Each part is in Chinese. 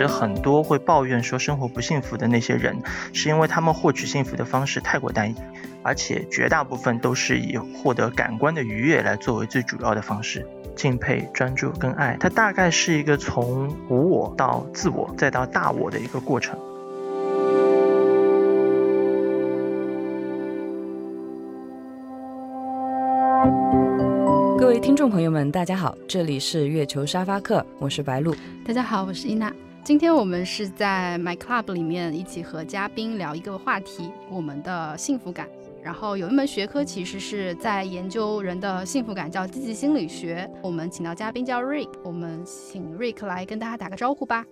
实很多会抱怨说生活不幸福的那些人，是因为他们获取幸福的方式太过单一，而且绝大部分都是以获得感官的愉悦来作为最主要的方式。敬佩、专注跟爱，它大概是一个从无我到自我再到大我的一个过程。各位听众朋友们，大家好，这里是月球沙发客，我是白露。大家好，我是伊娜。今天我们是在 My Club 里面一起和嘉宾聊一个话题，我们的幸福感。然后有一门学科其实是在研究人的幸福感，叫积极心理学。我们请到嘉宾叫 Rick，我们请 Rick 来跟大家打个招呼吧。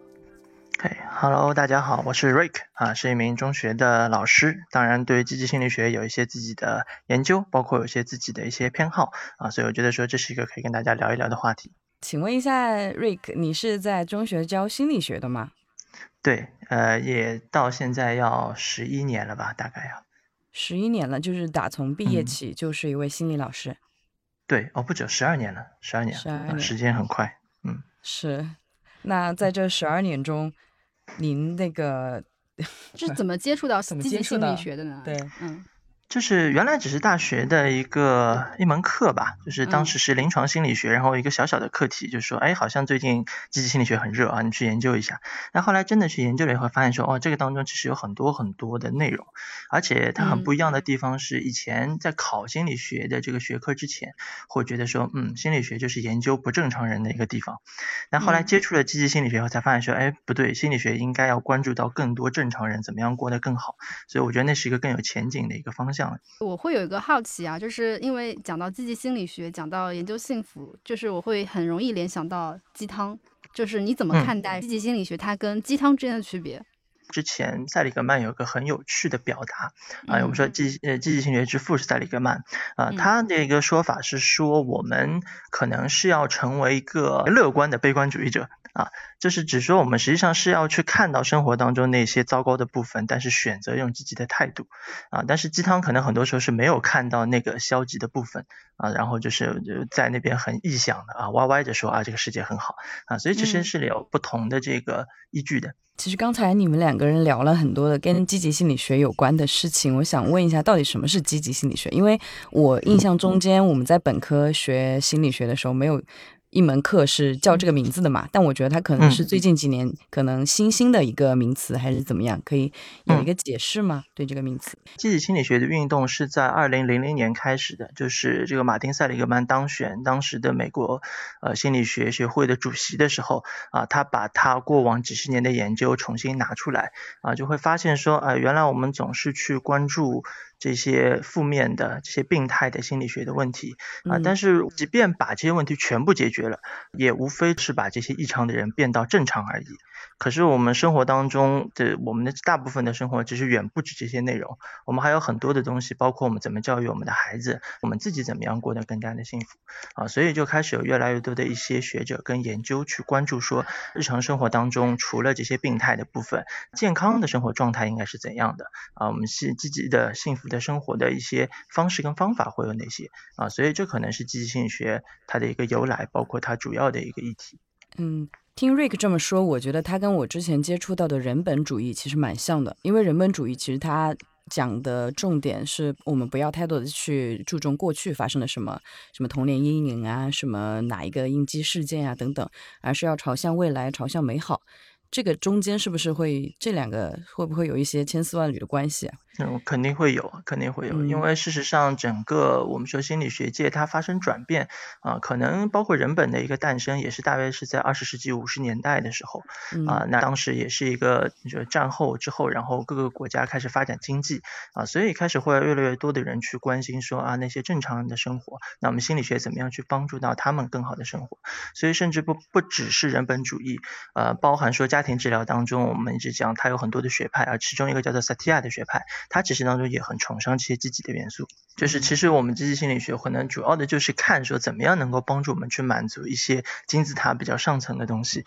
嘿，Hello，大家好，我是 Rick 啊，是一名中学的老师，当然对积极心理学有一些自己的研究，包括有些自己的一些偏好啊，所以我觉得说这是一个可以跟大家聊一聊的话题。请问一下 Rick，你是在中学教心理学的吗？对，呃，也到现在要十一年了吧，大概要。十一年了，就是打从毕业起就是一位心理老师。对，哦，不久，十二年了，十二年，十二年，时间很快。嗯，是。那在这十二年中，您那个是怎么接触到 积极心理学的呢？对，嗯。就是原来只是大学的一个一门课吧，就是当时是临床心理学，然后一个小小的课题，就是说，哎，好像最近积极心理学很热啊，你去研究一下。那后来真的去研究了以后，发现说，哦，这个当中其实有很多很多的内容，而且它很不一样的地方是，以前在考心理学的这个学科之前，会觉得说，嗯，心理学就是研究不正常人的一个地方。那后来接触了积极心理学后，才发现说，哎，不对，心理学应该要关注到更多正常人怎么样过得更好。所以我觉得那是一个更有前景的一个方向。我会有一个好奇啊，就是因为讲到积极心理学，讲到研究幸福，就是我会很容易联想到鸡汤。就是你怎么看待积极心理学它跟鸡汤之间的区别？之前塞里格曼有个很有趣的表达啊，我们说积呃积极心理学之父是塞里格曼啊，他的一个说法是说，我们可能是要成为一个乐观的悲观主义者。啊，就是只说我们实际上是要去看到生活当中那些糟糕的部分，但是选择用积极的态度啊。但是鸡汤可能很多时候是没有看到那个消极的部分啊，然后就是就在那边很臆想的啊，歪歪着说啊这个世界很好啊，所以其实是有不同的这个依据的。其实刚才你们两个人聊了很多的跟积极心理学有关的事情，我想问一下，到底什么是积极心理学？因为我印象中间我们在本科学心理学的时候没有。一门课是叫这个名字的嘛？但我觉得它可能是最近几年可能新兴的一个名词，还是怎么样？可以有一个解释吗？对这个名词，积极心理学的运动是在二零零零年开始的，就是这个马丁塞里格曼当选当时的美国呃心理学学会的主席的时候啊，他把他过往几十年的研究重新拿出来啊，就会发现说啊，原来我们总是去关注。这些负面的、这些病态的心理学的问题啊，但是即便把这些问题全部解决了，也无非是把这些异常的人变到正常而已。可是我们生活当中的我们的大部分的生活其实远不止这些内容，我们还有很多的东西，包括我们怎么教育我们的孩子，我们自己怎么样过得更加的幸福啊，所以就开始有越来越多的一些学者跟研究去关注说，日常生活当中除了这些病态的部分，健康的生活状态应该是怎样的啊？我们是积极的、幸福的生活的一些方式跟方法会有哪些啊？所以这可能是积极心理学它的一个由来，包括它主要的一个议题。嗯。听 Rik 这么说，我觉得他跟我之前接触到的人本主义其实蛮像的。因为人本主义其实他讲的重点是我们不要太多的去注重过去发生了什么，什么童年阴影啊，什么哪一个应激事件啊等等，而是要朝向未来，朝向美好。这个中间是不是会这两个会不会有一些千丝万缕的关系啊？嗯，肯定会有，肯定会有，因为事实上整个我们说心理学界它发生转变啊，可能包括人本的一个诞生，也是大约是在二十世纪五十年代的时候啊，那当时也是一个就战后之后，然后各个国家开始发展经济啊，所以开始会越来越多的人去关心说啊那些正常人的生活，那我们心理学怎么样去帮助到他们更好的生活？所以甚至不不只是人本主义，呃，包含说家庭治疗当中，我们一直讲它有很多的学派啊，其中一个叫做萨提亚的学派。他其实当中也很崇尚这些积极的元素，就是其实我们积极心理学可能主要的就是看说怎么样能够帮助我们去满足一些金字塔比较上层的东西。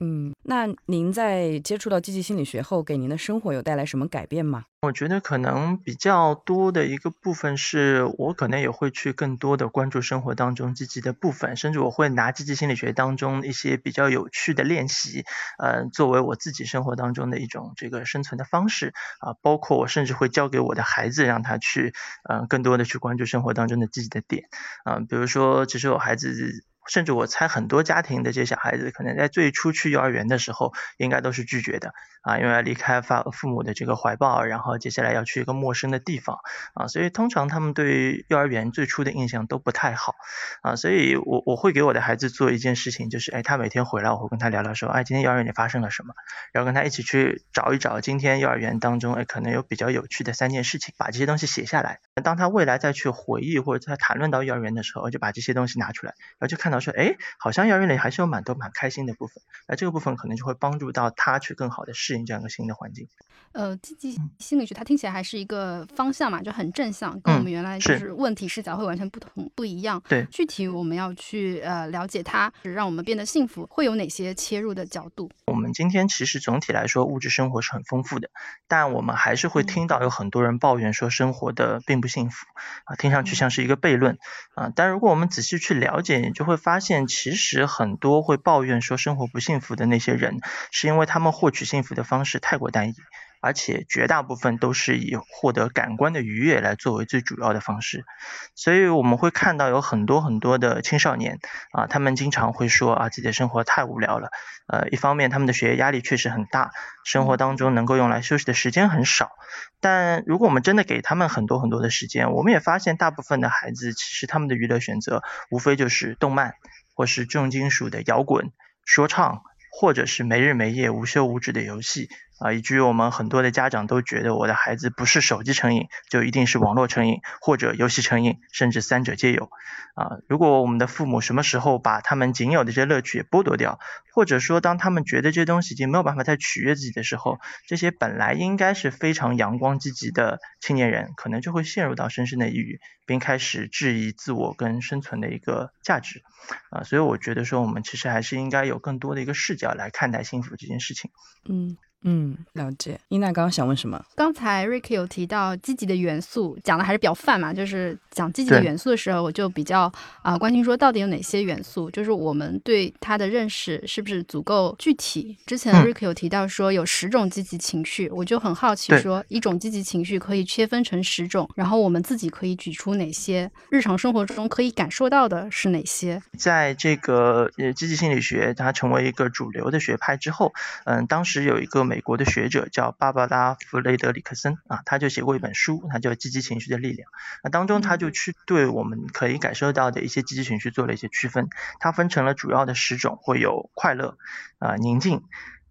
嗯，那您在接触到积极心理学后，给您的生活有带来什么改变吗？我觉得可能比较多的一个部分是我可能也会去更多的关注生活当中积极的部分，甚至我会拿积极心理学当中一些比较有趣的练习，呃，作为我自己生活当中的一种这个生存的方式啊，包括我甚至会教给我的孩子，让他去呃更多的去关注生活当中的积极的点啊，比如说，其实我孩子。甚至我猜很多家庭的这些小孩子，可能在最初去幼儿园的时候，应该都是拒绝的。啊，因为要离开父父母的这个怀抱，然后接下来要去一个陌生的地方。啊，所以通常他们对幼儿园最初的印象都不太好。啊，所以我我会给我的孩子做一件事情，就是哎，他每天回来，我会跟他聊聊说，哎，今天幼儿园里发生了什么，然后跟他一起去找一找今天幼儿园当中哎可能有比较有趣的三件事情，把这些东西写下来，当他未来再去回忆或者在谈论到幼儿园的时候，就把这些东西拿出来，然后就看到。说哎，好像幼儿园里还是有蛮多蛮开心的部分，那这个部分可能就会帮助到他去更好的适应这样一个新的环境。呃，积极心理学它听起来还是一个方向嘛，就很正向，跟我们原来就是问题视角会完全不同不一样。对，具体我们要去呃了解它，让我们变得幸福，会有哪些切入的角度？我们今天其实总体来说物质生活是很丰富的，但我们还是会听到有很多人抱怨说生活的并不幸福啊，听上去像是一个悖论啊。但如果我们仔细去了解，你就会发现，其实很多会抱怨说生活不幸福的那些人，是因为他们获取幸福的方式太过单一。而且绝大部分都是以获得感官的愉悦来作为最主要的方式，所以我们会看到有很多很多的青少年啊，他们经常会说啊自己的生活太无聊了，呃，一方面他们的学业压力确实很大，生活当中能够用来休息的时间很少，但如果我们真的给他们很多很多的时间，我们也发现大部分的孩子其实他们的娱乐选择无非就是动漫，或是重金属的摇滚、说唱，或者是没日没夜无休无止的游戏。啊，以至于我们很多的家长都觉得我的孩子不是手机成瘾，就一定是网络成瘾或者游戏成瘾，甚至三者皆有。啊，如果我们的父母什么时候把他们仅有的这些乐趣也剥夺掉，或者说当他们觉得这些东西已经没有办法再取悦自己的时候，这些本来应该是非常阳光积极的青年人，可能就会陷入到深深的抑郁，并开始质疑自我跟生存的一个价值。啊，所以我觉得说我们其实还是应该有更多的一个视角来看待幸福这件事情。嗯。嗯，了解。伊娜刚刚想问什么？刚才 Rick 有提到积极的元素，讲的还是比较泛嘛，就是讲积极的元素的时候，我就比较啊关心说到底有哪些元素，就是我们对它的认识是不是足够具体？之前 Rick 有提到说有十种积极情绪，我就很好奇说一种积极情绪可以切分成十种，然后我们自己可以举出哪些日常生活中可以感受到的是哪些？在这个呃积极心理学它成为一个主流的学派之后，嗯，当时有一个美美国的学者叫芭芭拉·弗雷德里克森啊，他就写过一本书，他叫《积极情绪的力量》。那当中他就去对我们可以感受到的一些积极情绪做了一些区分，它分成了主要的十种，会有快乐、啊宁静、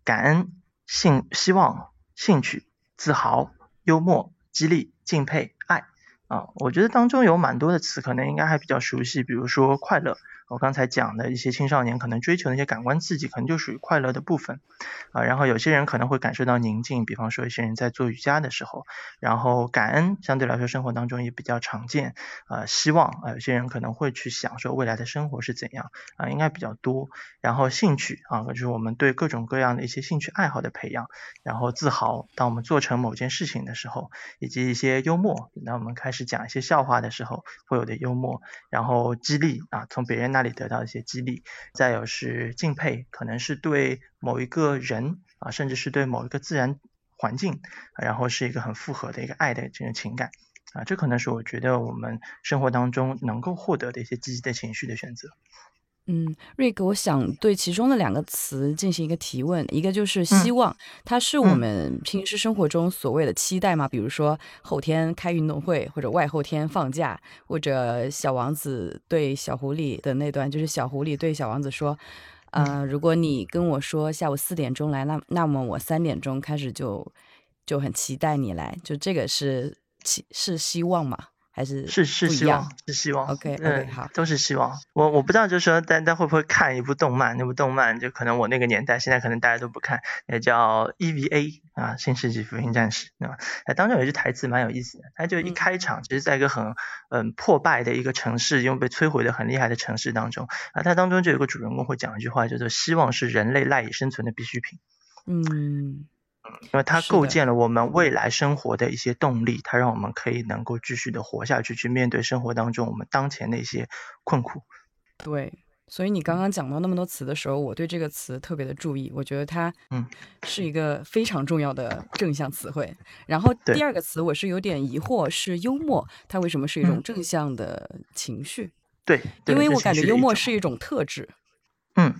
感恩、兴希望、兴趣、自豪、幽默、激励、敬佩、爱啊。我觉得当中有蛮多的词，可能应该还比较熟悉，比如说快乐。我刚才讲的一些青少年可能追求那些感官刺激，可能就属于快乐的部分啊。然后有些人可能会感受到宁静，比方说一些人在做瑜伽的时候。然后感恩相对来说生活当中也比较常见啊。希望啊，有些人可能会去想说未来的生活是怎样啊，应该比较多。然后兴趣啊，就是我们对各种各样的一些兴趣爱好的培养。然后自豪，当我们做成某件事情的时候，以及一些幽默，那我们开始讲一些笑话的时候会有的幽默。然后激励啊，从别人那里得到一些激励，再有是敬佩，可能是对某一个人啊，甚至是对某一个自然环境，然后是一个很复合的一个爱的这种情感啊，这可能是我觉得我们生活当中能够获得的一些积极的情绪的选择。嗯，瑞格，我想对其中的两个词进行一个提问，一个就是希望，它是我们平时生活中所谓的期待嘛？比如说后天开运动会，或者外后天放假，或者小王子对小狐狸的那段，就是小狐狸对小王子说，呃，如果你跟我说下午四点钟来，那那么我三点钟开始就就很期待你来，就这个是期是希望嘛？还是是是希望是希望？OK OK 好，都是希望。我我不知道，就是说大家会不会看一部动漫？那部动漫就可能我那个年代，现在可能大家都不看，也叫 EVA 啊，《新世纪福音战士》对吧？哎，当中有一句台词蛮有意思的，他就一开场，其实在一个很嗯破败的一个城市，因为被摧毁的很厉害的城市当中啊，它当中就有个主人公会讲一句话，叫做“希望是人类赖以生存的必需品”。嗯。因为它构建了我们未来生活的一些动力，它让我们可以能够继续的活下去，去面对生活当中我们当前的一些困苦。对，所以你刚刚讲到那么多词的时候，我对这个词特别的注意，我觉得它嗯是一个非常重要的正向词汇。然后第二个词我是有点疑惑，是幽默，它为什么是一种正向的情绪？对，因为我感觉幽默是一种特质。嗯。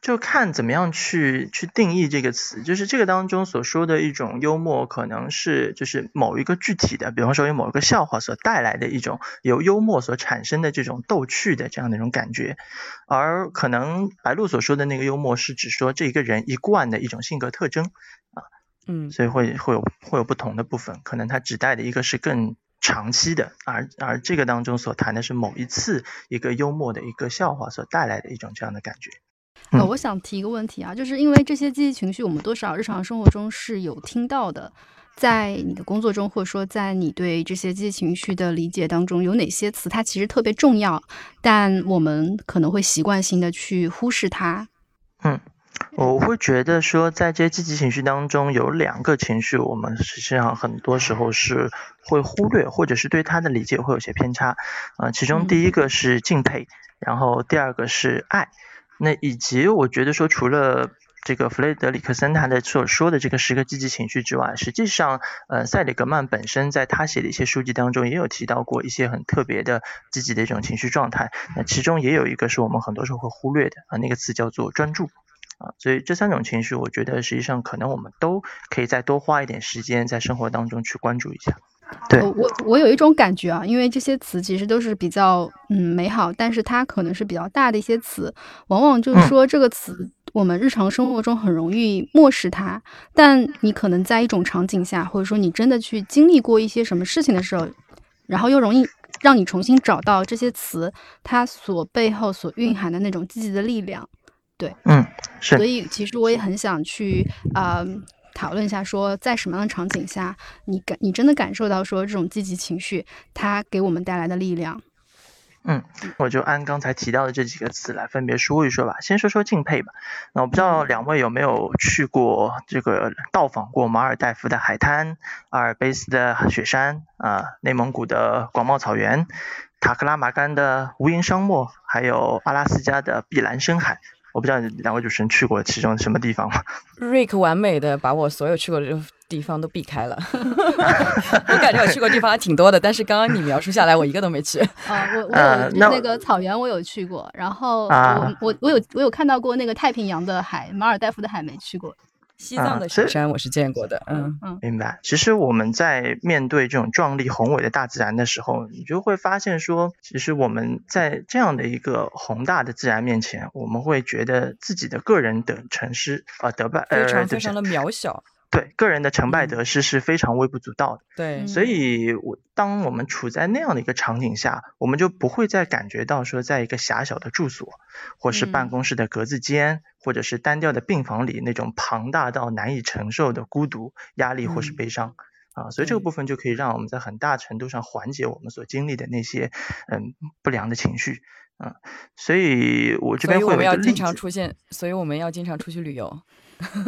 就看怎么样去去定义这个词，就是这个当中所说的一种幽默，可能是就是某一个具体的，比方说有某一个笑话所带来的一种由幽默所产生的这种逗趣的这样的一种感觉，而可能白鹿所说的那个幽默是指说这一个人一贯的一种性格特征啊，嗯，所以会会有会有不同的部分，可能它指代的一个是更长期的，而而这个当中所谈的是某一次一个幽默的一个笑话所带来的一种这样的感觉。呃，我想提一个问题啊，就是因为这些积极情绪，我们多少日常生活中是有听到的。在你的工作中，或者说在你对这些积极情绪的理解当中，有哪些词它其实特别重要，但我们可能会习惯性的去忽视它？嗯，我会觉得说，在这些积极情绪当中，有两个情绪，我们实际上很多时候是会忽略，或者是对它的理解会有些偏差。啊，其中第一个是敬佩，然后第二个是爱。那以及我觉得说，除了这个弗雷德里克森他的所说的这个十个积极情绪之外，实际上，呃，塞里格曼本身在他写的一些书籍当中也有提到过一些很特别的积极的一种情绪状态。那其中也有一个是我们很多时候会忽略的啊，那个词叫做专注啊。所以这三种情绪，我觉得实际上可能我们都可以再多花一点时间在生活当中去关注一下。对我，我有一种感觉啊，因为这些词其实都是比较嗯美好，但是它可能是比较大的一些词，往往就是说这个词我们日常生活中很容易漠视它，但你可能在一种场景下，或者说你真的去经历过一些什么事情的时候，然后又容易让你重新找到这些词它所背后所蕴含的那种积极的力量。对，嗯，是。所以其实我也很想去啊。讨论一下，说在什么样的场景下，你感你真的感受到说这种积极情绪，它给我们带来的力量。嗯，我就按刚才提到的这几个词来分别说一说吧。先说说敬佩吧。那我不知道两位有没有去过这个到访过马尔代夫的海滩、阿尔卑斯的雪山啊、内蒙古的广袤草原、塔克拉玛干的无垠沙漠，还有阿拉斯加的碧蓝深海。我不知道两位主持人去过其中什么地方吗？Rick 完美的把我所有去过的地方都避开了。我感觉我去过地方还挺多的，但是刚刚你描述下来，我一个都没去。啊，我我有那个草原我有去过，然后我我我有我有看到过那个太平洋的海，马尔代夫的海没去过。西藏的雪山我是见过的，嗯嗯，明白。其实我们在面对这种壮丽宏伟的大自然的时候，你就会发现说，其实我们在这样的一个宏大的自然面前，我们会觉得自己的个人的城市啊得败，非常非常的渺小。对个人的成败得失是非常微不足道的。对，所以，我当我们处在那样的一个场景下，我们就不会再感觉到说，在一个狭小的住所，或是办公室的格子间，或者是单调的病房里那种庞大到难以承受的孤独、压力或是悲伤啊。所以这个部分就可以让我们在很大程度上缓解我们所经历的那些嗯不良的情绪啊。所以我这边会我们要经常出现，所以我们要经常出去旅游。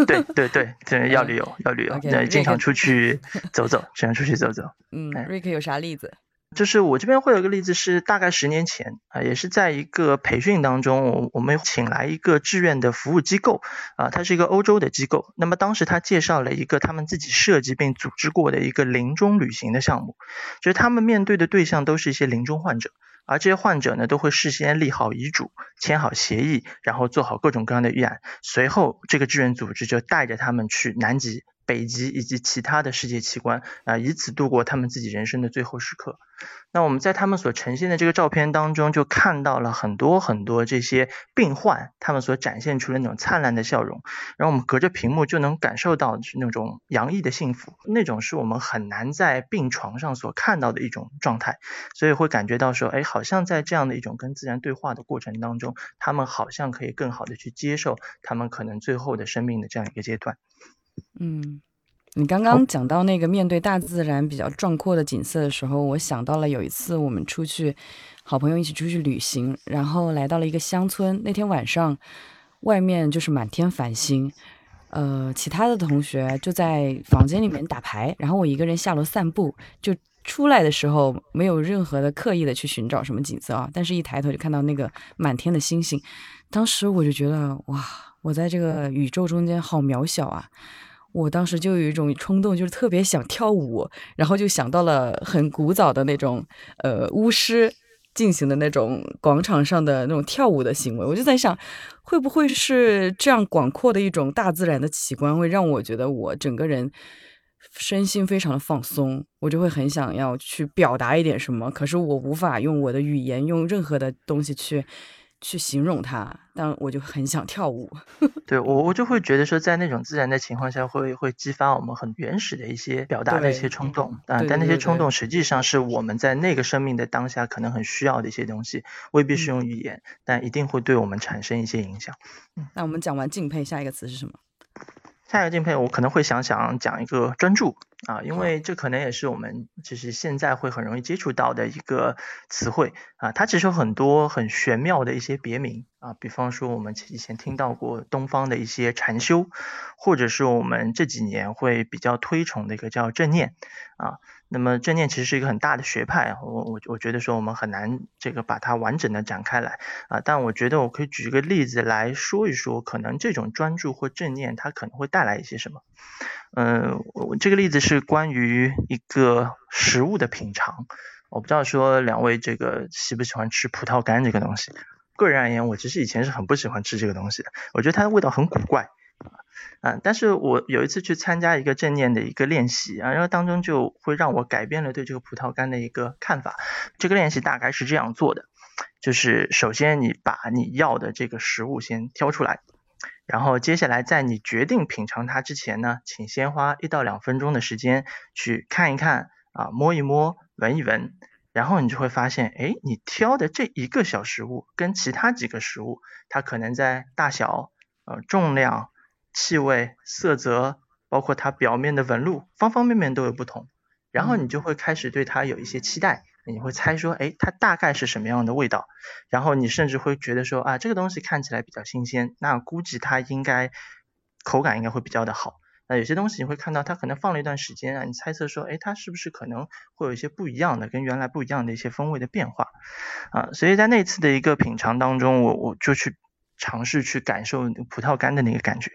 对对对，这 要旅游，要旅游，对，经常出去走走，经常出去走走。嗯，瑞克有啥例子？就是我这边会有个例子，是大概十年前啊，也是在一个培训当中，我我们请来一个志愿的服务机构啊，它是一个欧洲的机构。那么当时他介绍了一个他们自己设计并组织过的一个临终旅行的项目，就是他们面对的对象都是一些临终患者。而这些患者呢，都会事先立好遗嘱，签好协议，然后做好各种各样的预案。随后，这个志愿组织就带着他们去南极北极以及其他的世界奇观啊，以此度过他们自己人生的最后时刻。那我们在他们所呈现的这个照片当中，就看到了很多很多这些病患，他们所展现出的那种灿烂的笑容，然后我们隔着屏幕就能感受到那种洋溢的幸福，那种是我们很难在病床上所看到的一种状态，所以会感觉到说，哎，好像在这样的一种跟自然对话的过程当中，他们好像可以更好的去接受他们可能最后的生命的这样一个阶段。嗯。你刚刚讲到那个面对大自然比较壮阔的景色的时候，我想到了有一次我们出去，好朋友一起出去旅行，然后来到了一个乡村。那天晚上，外面就是满天繁星，呃，其他的同学就在房间里面打牌，然后我一个人下楼散步。就出来的时候，没有任何的刻意的去寻找什么景色啊，但是一抬头就看到那个满天的星星，当时我就觉得哇，我在这个宇宙中间好渺小啊。我当时就有一种冲动，就是特别想跳舞，然后就想到了很古早的那种，呃，巫师进行的那种广场上的那种跳舞的行为。我就在想，会不会是这样广阔的一种大自然的奇观，会让我觉得我整个人身心非常的放松，我就会很想要去表达一点什么，可是我无法用我的语言，用任何的东西去。去形容它，但我就很想跳舞。对我，我就会觉得说，在那种自然的情况下，会会激发我们很原始的一些表达的一些冲动啊。但那些冲动实际上是我们在那个生命的当下可能很需要的一些东西，未必是用语言，但一定会对我们产生一些影响。嗯，那我们讲完敬佩，下一个词是什么？下一个敬佩，我可能会想想讲一个专注。啊，因为这可能也是我们就是现在会很容易接触到的一个词汇啊，它其实有很多很玄妙的一些别名啊，比方说我们以前听到过东方的一些禅修，或者是我们这几年会比较推崇的一个叫正念啊。那么正念其实是一个很大的学派，我我我觉得说我们很难这个把它完整的展开来啊，但我觉得我可以举一个例子来说一说，可能这种专注或正念它可能会带来一些什么。嗯，我这个例子是关于一个食物的品尝，我不知道说两位这个喜不喜欢吃葡萄干这个东西。个人而言，我其实以前是很不喜欢吃这个东西的，我觉得它的味道很古怪。啊，但是我有一次去参加一个正念的一个练习啊，然后当中就会让我改变了对这个葡萄干的一个看法。这个练习大概是这样做的，就是首先你把你要的这个食物先挑出来，然后接下来在你决定品尝它之前呢，请先花一到两分钟的时间去看一看啊，摸一摸，闻一闻，然后你就会发现，哎，你挑的这一个小食物跟其他几个食物，它可能在大小、呃重量。气味、色泽，包括它表面的纹路，方方面面都有不同。然后你就会开始对它有一些期待，你会猜说，哎，它大概是什么样的味道？然后你甚至会觉得说，啊，这个东西看起来比较新鲜，那估计它应该口感应该会比较的好。那有些东西你会看到它可能放了一段时间啊，你猜测说，哎，它是不是可能会有一些不一样的，跟原来不一样的一些风味的变化啊？所以在那次的一个品尝当中，我我就去。尝试去感受葡萄干的那个感觉。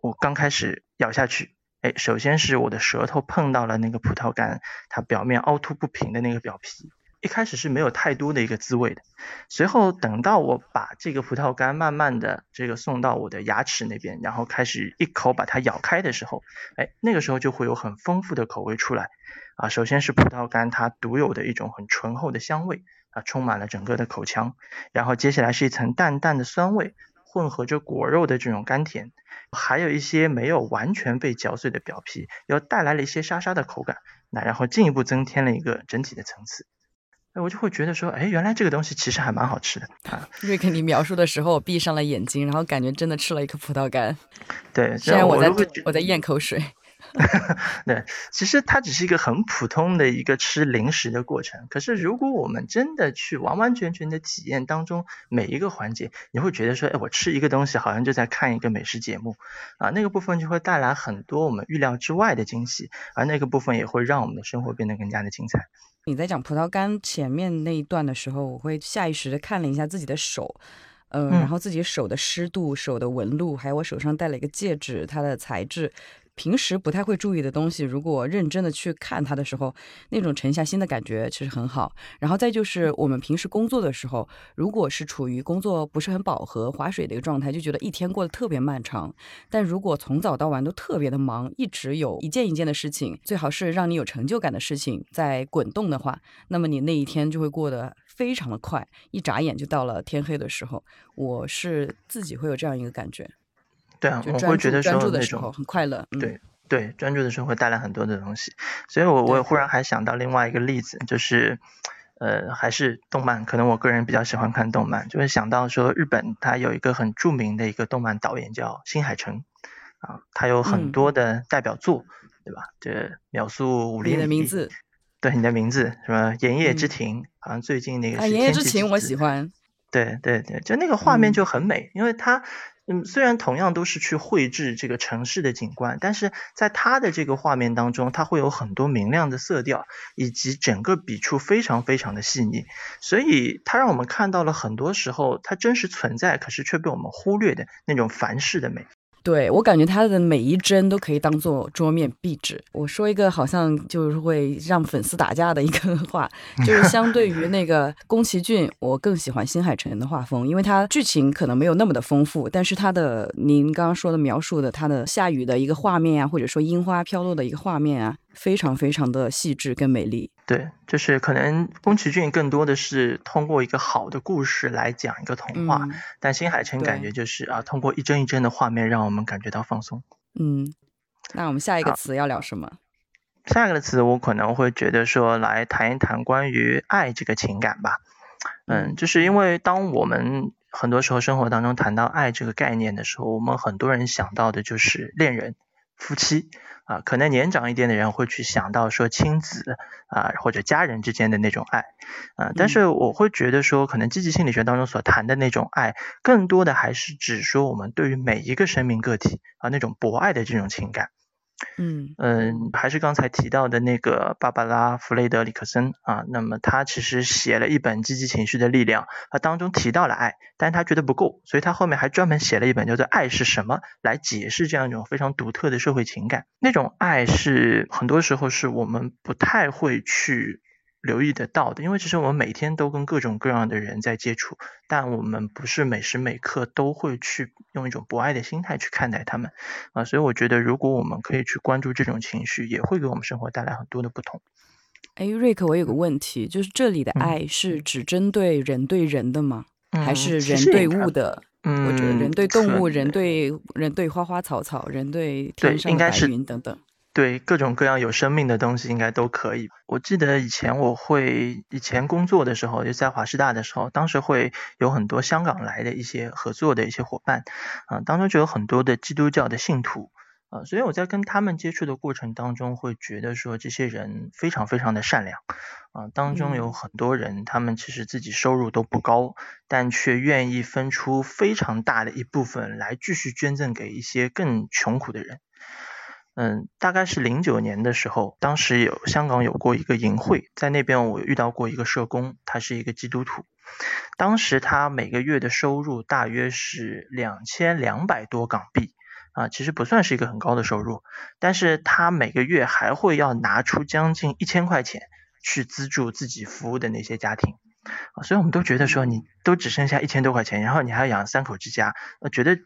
我刚开始咬下去，哎，首先是我的舌头碰到了那个葡萄干，它表面凹凸不平的那个表皮，一开始是没有太多的一个滋味的。随后等到我把这个葡萄干慢慢的这个送到我的牙齿那边，然后开始一口把它咬开的时候，哎，那个时候就会有很丰富的口味出来。啊，首先是葡萄干它独有的一种很醇厚的香味，啊，充满了整个的口腔。然后接下来是一层淡淡的酸味。混合着果肉的这种甘甜，还有一些没有完全被嚼碎的表皮，又带来了一些沙沙的口感，那然后进一步增添了一个整体的层次。哎，我就会觉得说，哎，原来这个东西其实还蛮好吃的啊。瑞克，你描述的时候，我闭上了眼睛，然后感觉真的吃了一颗葡萄干。对，虽然我在我在咽口水。对，其实它只是一个很普通的一个吃零食的过程。可是如果我们真的去完完全全的体验当中每一个环节，你会觉得说，哎，我吃一个东西好像就在看一个美食节目啊。那个部分就会带来很多我们预料之外的惊喜，而那个部分也会让我们的生活变得更加的精彩。你在讲葡萄干前面那一段的时候，我会下意识的看了一下自己的手，嗯，然后自己手的湿度、手的纹路，还有我手上戴了一个戒指，它的材质。平时不太会注意的东西，如果认真的去看它的时候，那种沉下心的感觉其实很好。然后再就是我们平时工作的时候，如果是处于工作不是很饱和、划水的一个状态，就觉得一天过得特别漫长。但如果从早到晚都特别的忙，一直有一件一件的事情，最好是让你有成就感的事情在滚动的话，那么你那一天就会过得非常的快，一眨眼就到了天黑的时候。我是自己会有这样一个感觉。对啊，我会觉得说那种很快乐。嗯、对对，专注的时候会带来很多的东西，所以我我忽然还想到另外一个例子，就是呃，还是动漫，可能我个人比较喜欢看动漫，就是想到说日本它有一个很著名的一个动漫导演叫新海诚啊，他有很多的代表作，对吧？这秒速五厘米。你的名字。对，你的名字什么？炎夜之庭，好像最近那个。啊，炎夜之庭我喜欢。对对对，就那个画面就很美，因为它。嗯，虽然同样都是去绘制这个城市的景观，但是在他的这个画面当中，他会有很多明亮的色调，以及整个笔触非常非常的细腻，所以他让我们看到了很多时候他真实存在，可是却被我们忽略的那种凡世的美。对我感觉他的每一帧都可以当做桌面壁纸。我说一个好像就是会让粉丝打架的一个话，就是相对于那个宫崎骏，我更喜欢新海诚的画风，因为他剧情可能没有那么的丰富，但是他的您刚刚说的描述的他的下雨的一个画面啊，或者说樱花飘落的一个画面啊。非常非常的细致跟美丽，对，就是可能宫崎骏更多的是通过一个好的故事来讲一个童话，但新海诚感觉就是啊，通过一帧一帧的画面让我们感觉到放松。嗯，那我们下一个词要聊什么？下一个词我可能会觉得说来谈一谈关于爱这个情感吧。嗯，就是因为当我们很多时候生活当中谈到爱这个概念的时候，我们很多人想到的就是恋人。夫妻啊，可能年长一点的人会去想到说亲子啊或者家人之间的那种爱啊，但是我会觉得说，可能积极心理学当中所谈的那种爱，更多的还是指说我们对于每一个生命个体啊那种博爱的这种情感。嗯嗯，还是刚才提到的那个芭芭拉·弗雷德里克森啊，那么他其实写了一本《积极情绪的力量》，他当中提到了爱，但是他觉得不够，所以他后面还专门写了一本叫做《爱是什么》来解释这样一种非常独特的社会情感。那种爱是很多时候是我们不太会去。留意得到的，因为其实我们每天都跟各种各样的人在接触，但我们不是每时每刻都会去用一种博爱的心态去看待他们啊，所以我觉得如果我们可以去关注这种情绪，也会给我们生活带来很多的不同。哎，瑞克，我有个问题，就是这里的爱是只针对人对人的吗？还是人对物的？嗯，或者人对动物、人对人对花花草草、人对天上的白云等等？对各种各样有生命的东西应该都可以。我记得以前我会以前工作的时候，就在华师大的时候，当时会有很多香港来的一些合作的一些伙伴，啊，当中就有很多的基督教的信徒，啊，所以我在跟他们接触的过程当中，会觉得说这些人非常非常的善良，啊，当中有很多人，他们其实自己收入都不高，但却愿意分出非常大的一部分来继续捐赠给一些更穷苦的人。嗯，大概是零九年的时候，当时有香港有过一个营会，在那边我遇到过一个社工，他是一个基督徒，当时他每个月的收入大约是两千两百多港币，啊，其实不算是一个很高的收入，但是他每个月还会要拿出将近一千块钱去资助自己服务的那些家庭，啊，所以我们都觉得说，你都只剩下一千多块钱，然后你还要养三口之家，呃，觉得。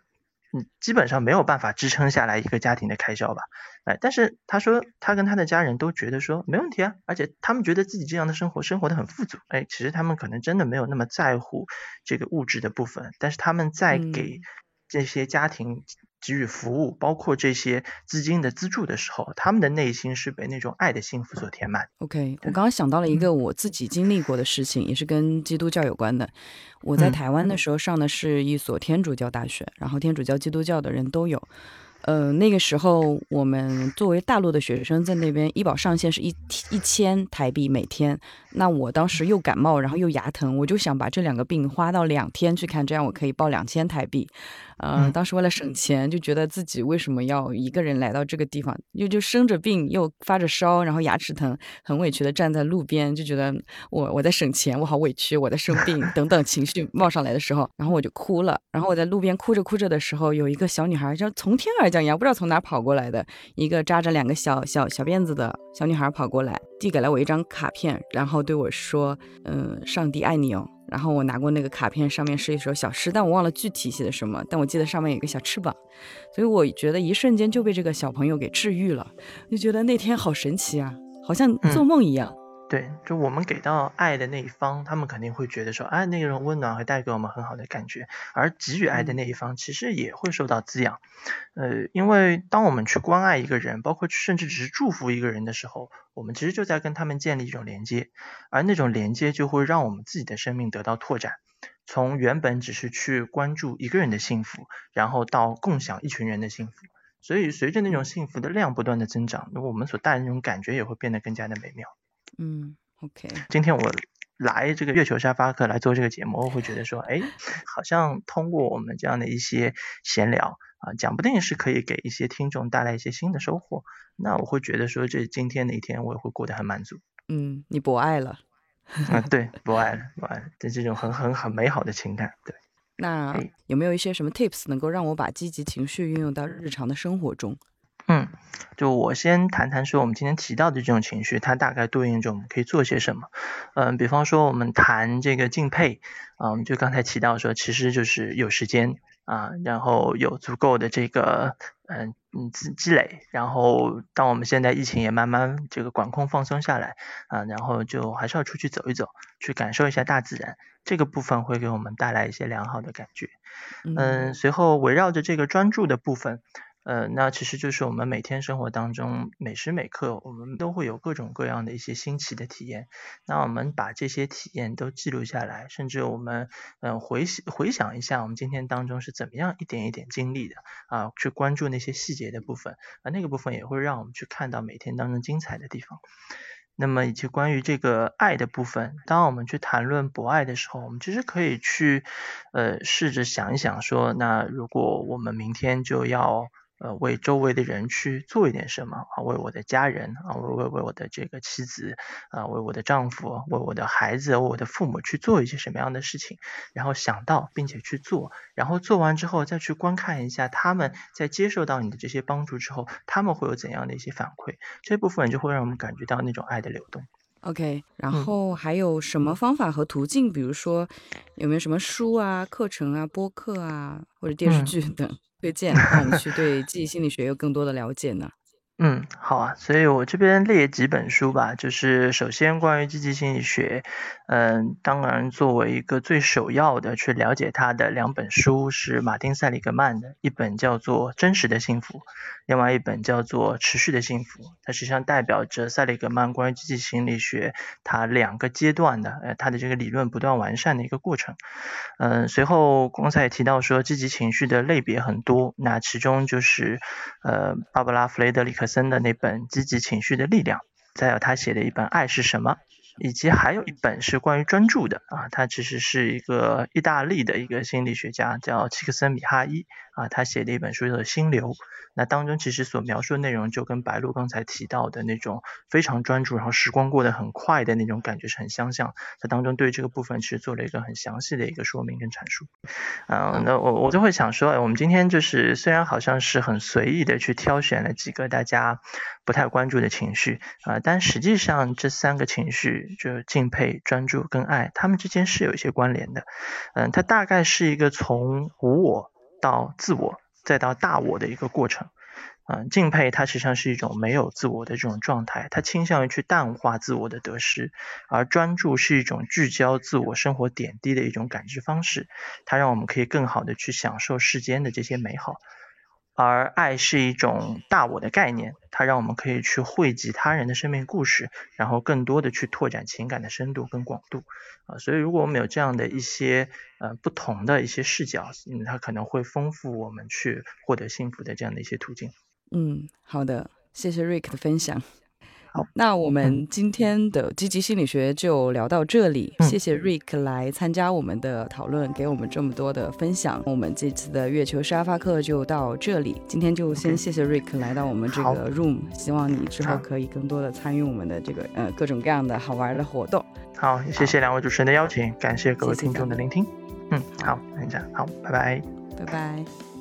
你基本上没有办法支撑下来一个家庭的开销吧？哎，但是他说他跟他的家人都觉得说没问题啊，而且他们觉得自己这样的生活生活的很富足。哎，其实他们可能真的没有那么在乎这个物质的部分，但是他们在给这些家庭。给予服务，包括这些资金的资助的时候，他们的内心是被那种爱的幸福所填满。OK，我刚刚想到了一个我自己经历过的事情，也是跟基督教有关的。我在台湾的时候上的是一所天主教大学，然后天主教、基督教的人都有。呃，那个时候我们作为大陆的学生在那边，医保上限是一一千台币每天。那我当时又感冒，然后又牙疼，我就想把这两个病花到两天去看，这样我可以报两千台币。嗯，当时为了省钱，就觉得自己为什么要一个人来到这个地方，又就生着病，又发着烧，然后牙齿疼，很委屈的站在路边，就觉得我我在省钱，我好委屈，我在生病 等等情绪冒上来的时候，然后我就哭了。然后我在路边哭着哭着的时候，有一个小女孩就从天而降一样，不知道从哪跑过来的一个扎着两个小小小辫子的小女孩跑过来，递给了我一张卡片，然后对我说：“嗯，上帝爱你哦。”然后我拿过那个卡片，上面是一首小诗，但我忘了具体写的什么，但我记得上面有个小翅膀，所以我觉得一瞬间就被这个小朋友给治愈了，就觉得那天好神奇啊，好像做梦一样。对，就我们给到爱的那一方，他们肯定会觉得说，哎，那种温暖会带给我们很好的感觉，而给予爱的那一方其实也会受到滋养。呃，因为当我们去关爱一个人，包括甚至只是祝福一个人的时候，我们其实就在跟他们建立一种连接，而那种连接就会让我们自己的生命得到拓展，从原本只是去关注一个人的幸福，然后到共享一群人的幸福。所以随着那种幸福的量不断的增长，那我们所带的那种感觉也会变得更加的美妙。嗯，OK。今天我来这个月球沙发课来做这个节目，我会觉得说，哎，好像通过我们这样的一些闲聊啊，讲不定是可以给一些听众带来一些新的收获。那我会觉得说，这今天的一天我也会过得很满足。嗯，你博爱了。啊，对，博爱了，博爱了，这这种很很很美好的情感。对。那有没有一些什么 tips 能够让我把积极情绪运用到日常的生活中？嗯，就我先谈谈说，我们今天提到的这种情绪，它大概对应着我们可以做些什么。嗯，比方说我们谈这个敬佩啊，我们就刚才提到说，其实就是有时间啊，然后有足够的这个嗯嗯积积累，然后当我们现在疫情也慢慢这个管控放松下来啊，然后就还是要出去走一走，去感受一下大自然，这个部分会给我们带来一些良好的感觉。嗯，随后围绕着这个专注的部分。呃，那其实就是我们每天生活当中每时每刻，我们都会有各种各样的一些新奇的体验。那我们把这些体验都记录下来，甚至我们嗯回回想一下，我们今天当中是怎么样一点一点经历的啊，去关注那些细节的部分啊，那个部分也会让我们去看到每天当中精彩的地方。那么以及关于这个爱的部分，当我们去谈论博爱的时候，我们其实可以去呃试着想一想说，那如果我们明天就要。呃，为周围的人去做一点什么啊？为我的家人啊，为为为我的这个妻子啊，为我的丈夫，为我的孩子，为我的父母去做一些什么样的事情？然后想到并且去做，然后做完之后再去观看一下他们在接受到你的这些帮助之后，他们会有怎样的一些反馈？这部分就会让我们感觉到那种爱的流动。OK，然后还有什么方法和途径？比如说有没有什么书啊、课程啊、播客啊，或者电视剧等？推荐让我们去对记忆心理学有更多的了解呢。嗯，好啊，所以我这边列几本书吧，就是首先关于积极心理学，嗯，当然作为一个最首要的去了解它的两本书是马丁塞里格曼的一本叫做《真实的幸福》，另外一本叫做《持续的幸福》，它实际上代表着塞里格曼关于积极心理学它两个阶段的，呃，它的这个理论不断完善的一个过程。嗯，随后刚才也提到说积极情绪的类别很多，那其中就是呃，芭芭拉弗雷德里克。森的那本《积极情绪的力量》，再有他写的一本《爱是什么》，以及还有一本是关于专注的啊，他其实是一个意大利的一个心理学家，叫契克森米哈伊啊，他写的一本书叫《心流》。那当中其实所描述的内容就跟白鹿刚才提到的那种非常专注，然后时光过得很快的那种感觉是很相像。他当中对这个部分其实做了一个很详细的一个说明跟阐述。嗯，那我我就会想说，我们今天就是虽然好像是很随意的去挑选了几个大家不太关注的情绪啊，但实际上这三个情绪就是敬佩、专注跟爱，他们之间是有一些关联的。嗯，它大概是一个从无我到自我。再到大我的一个过程，嗯，敬佩它实际上是一种没有自我的这种状态，它倾向于去淡化自我的得失，而专注是一种聚焦自我生活点滴的一种感知方式，它让我们可以更好的去享受世间的这些美好。而爱是一种大我的概念，它让我们可以去汇集他人的生命故事，然后更多的去拓展情感的深度跟广度啊。所以，如果我们有这样的一些呃不同的一些视角，嗯，它可能会丰富我们去获得幸福的这样的一些途径。嗯，好的，谢谢 Ric 的分享。好，那我们今天的积极心理学就聊到这里。谢谢 Rick 来参加我们的讨论，给我们这么多的分享。我们这次的月球沙发课就到这里。今天就先谢谢 Rick 来到我们这个 room，希望你之后可以更多的参与我们的这个呃各种各样的好玩的活动。好，谢谢两位主持人的邀请，感谢各位听众的聆听。嗯，好，那这样，好，拜拜，拜拜。